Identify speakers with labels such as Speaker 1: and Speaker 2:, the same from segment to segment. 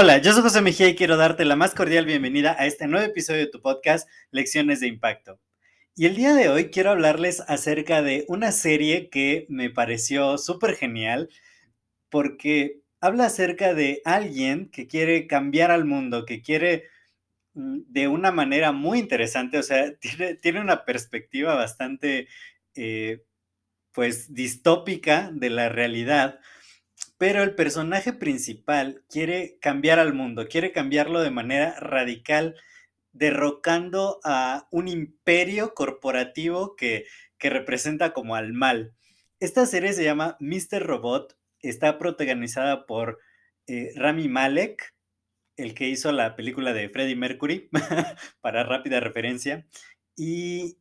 Speaker 1: Hola, yo soy José Mejía y quiero darte la más cordial bienvenida a este nuevo episodio de tu podcast Lecciones de Impacto. Y el día de hoy quiero hablarles acerca de una serie que me pareció súper genial porque habla acerca de alguien que quiere cambiar al mundo, que quiere mm, de una manera muy interesante, o sea, tiene, una perspectiva bastante, eh, pues, distópica de la realidad pero el personaje principal quiere cambiar al mundo, quiere cambiarlo de manera radical, derrocando a un imperio corporativo que, representa como al mal. Esta serie se llama Mr. Robot, está protagonizada por eh, Rami Malek, el que hizo la película de Freddie Mercury, para rápida referencia. Y,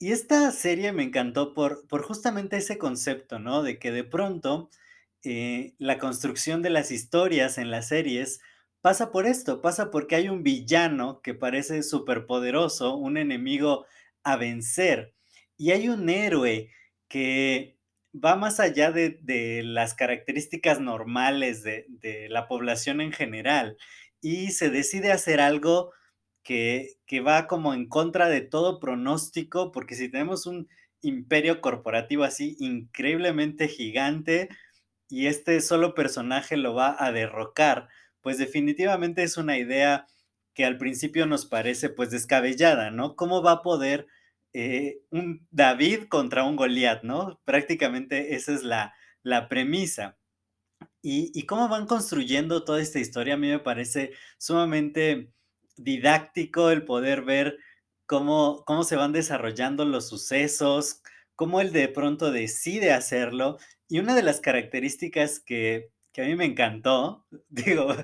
Speaker 1: esta serie me encantó por, por justamente ese concepto, ¿no? De que de pronto eh, la construcción de las historias en las series pasa por esto, pasa porque hay un villano que parece superpoderoso, un enemigo a vencer, y hay un héroe que va más allá de, las características normales de, de, la población en general y se decide hacer algo que, va como en contra de todo pronóstico, porque si tenemos un imperio corporativo así increíblemente gigante, y este solo personaje lo va a derrocar, pues definitivamente es una idea que al principio nos parece pues descabellada, ¿no? ¿Cómo va a poder eh, un David contra un Goliat, ¿no? Prácticamente esa es la, la premisa. Y, y, cómo van construyendo toda esta historia, a mí me parece sumamente didáctico el poder ver cómo, cómo se van desarrollando los sucesos, cómo él de pronto decide hacerlo y una de las características que, a mí me encantó, digo,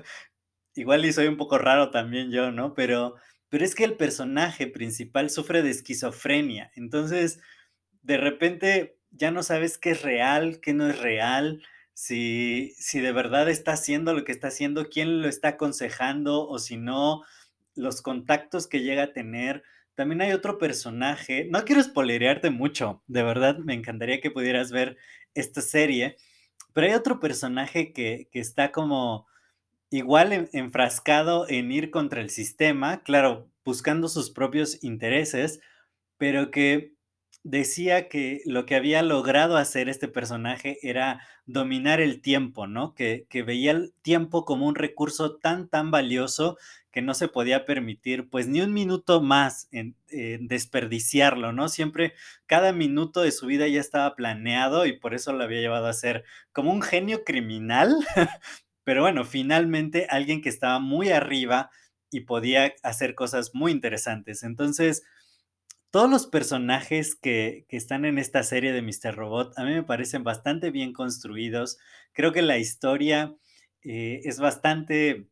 Speaker 1: igual y soy un poco raro también yo, ¿no? Pero, pero es que el personaje principal sufre de esquizofrenia. Entonces, de repente ya no sabes qué es real, qué no es real, si, si de verdad está haciendo lo que está haciendo, quién lo está aconsejando o si no, los contactos que llega a tener. También hay otro personaje, no quiero spoilerearte mucho, de verdad me encantaría que pudieras ver esta serie, pero hay otro personaje que, está como igual enfrascado en ir contra el sistema, claro, buscando sus propios intereses, pero que decía que lo que había logrado hacer este personaje era dominar el tiempo, ¿no? Que, que, veía el tiempo como un recurso tan, tan valioso que no se podía permitir pues ni un minuto más en, desperdiciarlo, ¿no? Siempre, cada minuto de su vida ya estaba planeado y por eso lo había llevado a ser como un genio criminal, pero bueno, finalmente alguien que estaba muy arriba y podía hacer cosas muy interesantes. Entonces, todos los personajes que, están en esta serie de Mr. Robot a mí me parecen bastante bien construidos. Creo que la historia eh, es bastante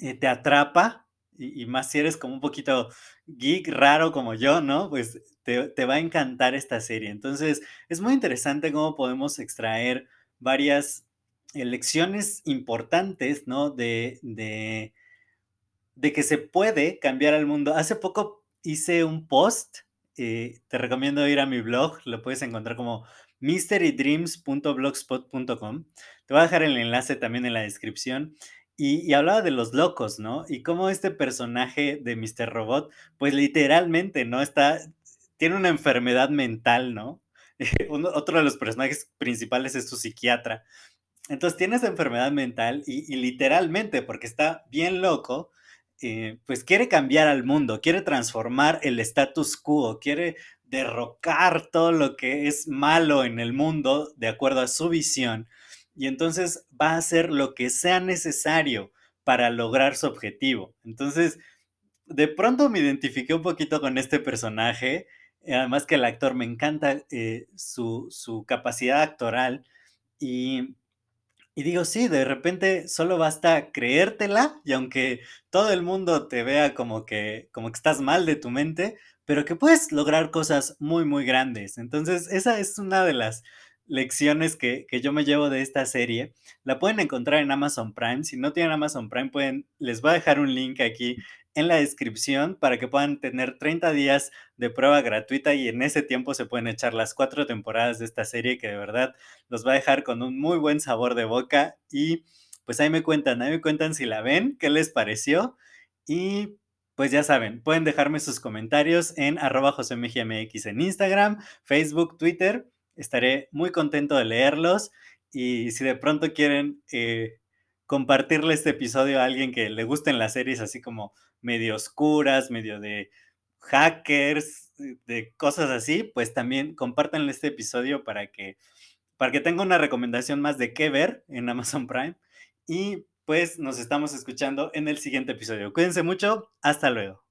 Speaker 1: eh, te atrapa, y, más si eres como un poquito geek, raro como yo, ¿no? Pues te, va a encantar esta serie. Entonces, es muy interesante cómo podemos extraer varias lecciones importantes, ¿no? De, de, de que se puede cambiar al mundo. Hace poco hice un post, eh, te recomiendo ir a mi blog, lo puedes encontrar como mysterydreams.blogspot.com. Te voy a dejar el enlace también en la descripción. Y, hablaba de los locos, ¿no? Y cómo este personaje de Mr. Robot, pues literalmente, ¿no? Está, tiene una enfermedad mental, ¿no? otro de los personajes principales es su psiquiatra. Entonces tiene esa enfermedad mental y, literalmente, porque está bien loco, eh, pues quiere cambiar al mundo, quiere transformar el status quo, quiere derrocar todo lo que es malo en el mundo de acuerdo a su visión y entonces va a hacer lo que sea necesario para lograr su objetivo. Entonces, de pronto me identifiqué un poquito con este personaje, además que el actor me encanta eh, su, capacidad actoral Y y digo, sí, de repente solo basta creértela, y aunque todo el mundo te vea como que como que estás mal de tu mente, pero que puedes lograr cosas muy, muy grandes. Entonces, esa es una de las lecciones que que yo me llevo de esta serie. La pueden encontrar en Amazon Prime. Si no tienen Amazon Prime, pueden les voy a dejar un link aquí en la descripción para que puedan tener 30 días de prueba gratuita, y en ese tiempo se pueden echar las 4 temporadas de esta serie que de verdad los va a dejar con un muy buen sabor de boca. Y, pues, ahí me cuentan ahí me cuentan si la ven, qué les pareció. Y, pues, ya saben, pueden dejarme sus comentarios en @josemgmx en Instagram, Facebook, Twitter. Estaré muy contento de leerlos. Y si de pronto quieren, eh, compartirle este episodio a alguien que le gusten las series así como medio oscuras, medio de hackers, de cosas así, pues también compártanle este episodio para que para que tenga una recomendación más de qué ver en Amazon Prime. Y, pues, nos estamos escuchando en el siguiente episodio. Cuídense mucho. Hasta luego.